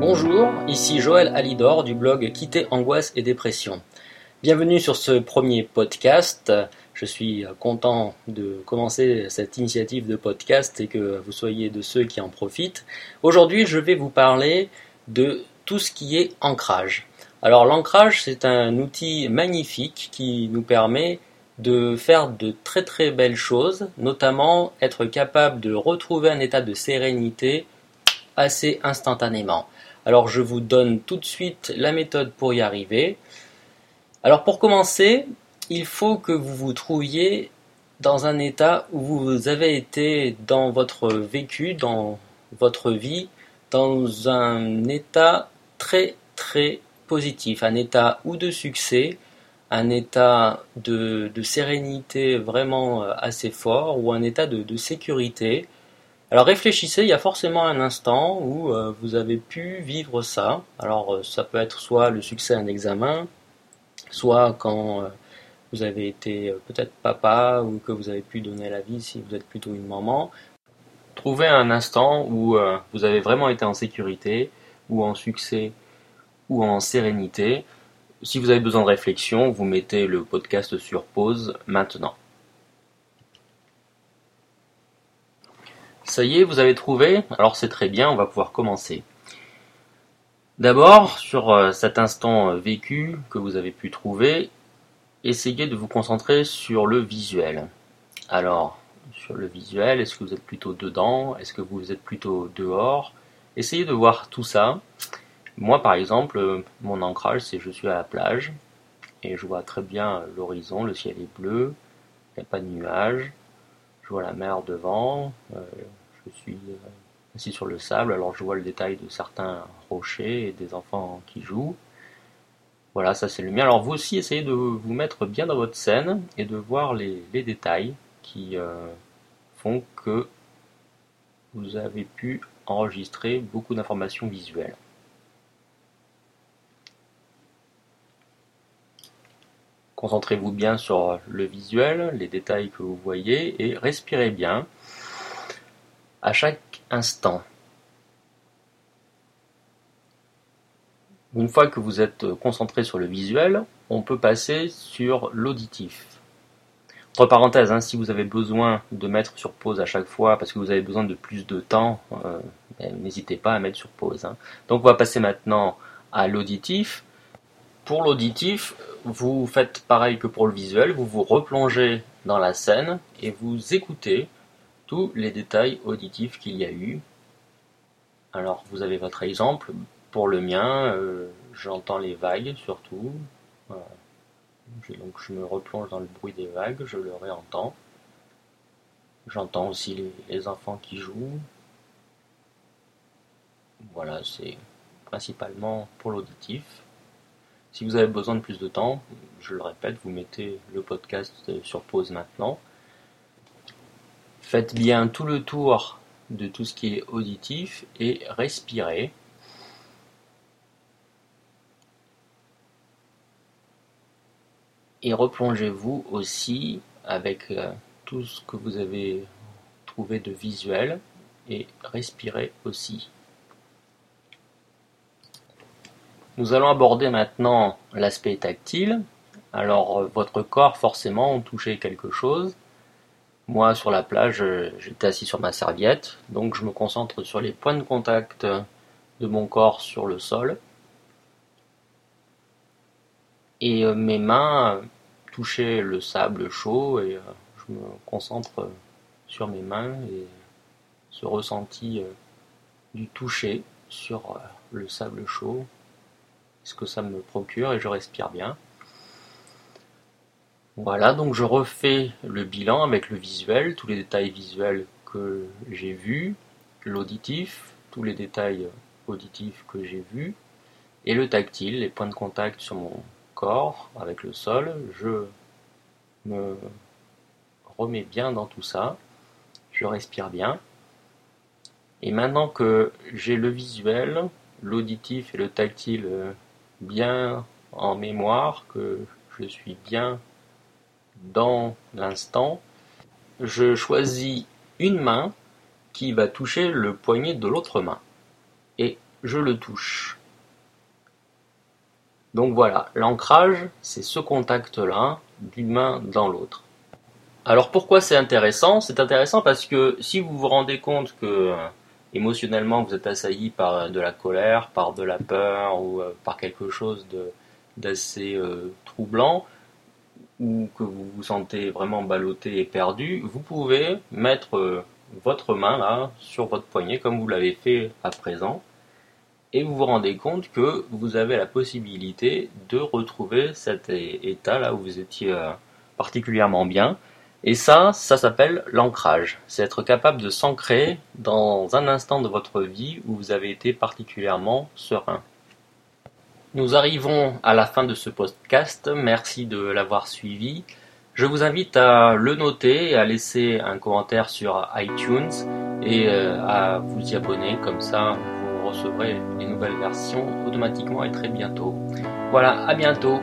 Bonjour, ici Joël Alidor du blog Quitter Angoisse et Dépression. Bienvenue sur ce premier podcast. Je suis content de commencer cette initiative de podcast et que vous soyez de ceux qui en profitent. Aujourd'hui, je vais vous parler de tout ce qui est ancrage. Alors l'ancrage, c'est un outil magnifique qui nous permet de faire de très très belles choses, notamment être capable de retrouver un état de sérénité assez instantanément. Alors je vous donne tout de suite la méthode pour y arriver. Alors pour commencer, il faut que vous vous trouviez dans un état où vous avez été dans votre vécu, dans votre vie, dans un état très très positif, un état ou de succès, un état de, sérénité vraiment euh, assez fort ou un état de, sécurité. Alors réfléchissez, il y a forcément un instant où euh, vous avez pu vivre ça. Alors euh, ça peut être soit le succès à un examen, soit quand vous avez été peut-être papa ou que vous avez pu donner la vie si vous êtes plutôt une maman. Trouvez un instant où vous avez vraiment été en sécurité ou en succès ou en sérénité. Si vous avez besoin de réflexion, vous mettez le podcast sur pause maintenant. Ça y est, vous avez trouvé Alors c'est très bien, on va pouvoir commencer. D'abord, sur euh, cet instant euh, vécu que vous avez pu trouver, essayez de vous concentrer sur le visuel. Alors, sur le visuel, est-ce que vous êtes plutôt dedans? Est-ce que vous êtes plutôt dehors? Essayez de voir tout ça moi, par exemple, euh, mon ancrage, c'est je suis à la plage et je vois très bien l'horizon, le ciel est bleu, il n'y a pas de nuages, je vois la mer devant, suis euh, assis sur le sable, alors je vois le détail de certains rochers et des enfants qui jouent. Voilà, ça c'est le mien. Alors vous aussi, essayez de vous mettre bien dans votre scène et de voir les, détails qui font que vous avez pu enregistrer beaucoup d'informations visuelles. Concentrez-vous bien sur le visuel, les détails que vous voyez et respirez bien à chaque instant. Une fois que vous êtes concentré sur le visuel, on peut passer sur l'auditif. Entre parenthèses, hein, si vous avez besoin de mettre sur pause à chaque fois parce que vous avez besoin de plus de temps, euh, ben, n'hésitez pas à mettre sur pause. Hein. Donc on va passer maintenant à l'auditif. Pour l'auditif, vous faites pareil que pour le visuel, vous vous replongez dans la scène et vous écoutez tous les détails auditifs qu'il y a eu. Alors vous avez votre exemple, pour le mien, euh, j'entends les vagues surtout. je me replonge dans le bruit des vagues, je le réentends. J'entends aussi les enfants qui jouent. Voilà, c'est principalement pour l'auditif. Si vous avez besoin de plus de temps, je le répète, vous mettez le podcast sur pause maintenant. Faites bien tout le tour de tout ce qui est auditif et respirez. Et replongez-vous aussi avec euh, tout ce que vous avez trouvé de visuel et respirez aussi. Nous allons aborder maintenant l'aspect tactile. Alors euh, votre corps forcément touché quelque chose. Moi sur la plage j'étais assis sur ma serviette, donc je me concentre sur les points de contact de mon corps sur le sol. Et euh, mes mains touchaient le sable chaud et euh, je me concentre sur mes mains et ce ressenti du toucher sur le sable chaud ce que ça me procure et je respire bien. Voilà, donc je refais le bilan avec le visuel, tous les détails visuels que j'ai vus, l'auditif, tous les détails auditifs que j'ai vus, et le tactile, les points de contact sur mon corps avec le sol. Je me remets bien dans tout ça, je respire bien. Et maintenant que j'ai le visuel, l'auditif et le tactile bien en mémoire, que je suis bien dans l'instant, je choisis une main qui va toucher le poignet de l'autre main. Et je le touche. Donc voilà, l'ancrage, c'est ce contact-là d'une main dans l'autre. Alors pourquoi c'est intéressant? C'est intéressant parce que si vous vous rendez compte que émotionnellement vous êtes assailli par de la colère, par de la peur ou euh, par quelque chose d'assez euh, troublant, ou que vous vous sentez vraiment ballotté et perdu, vous pouvez mettre euh, votre main là sur votre poignet comme vous l'avez fait à présent et vous vous rendez compte que vous avez la possibilité de retrouver cet état là où vous étiez particulièrement bien et ça, ça s'appelle l'ancrage. C'est être capable de s'ancrer dans un instant de votre vie où vous avez été particulièrement serein. Nous arrivons à la fin de ce podcast. Merci de l'avoir suivi. Je vous invite à le noter, à laisser un commentaire sur iTunes et euh, à vous y abonner. Comme ça, vous recevrez les nouvelles versions automatiquement et très bientôt. Voilà, à bientôt.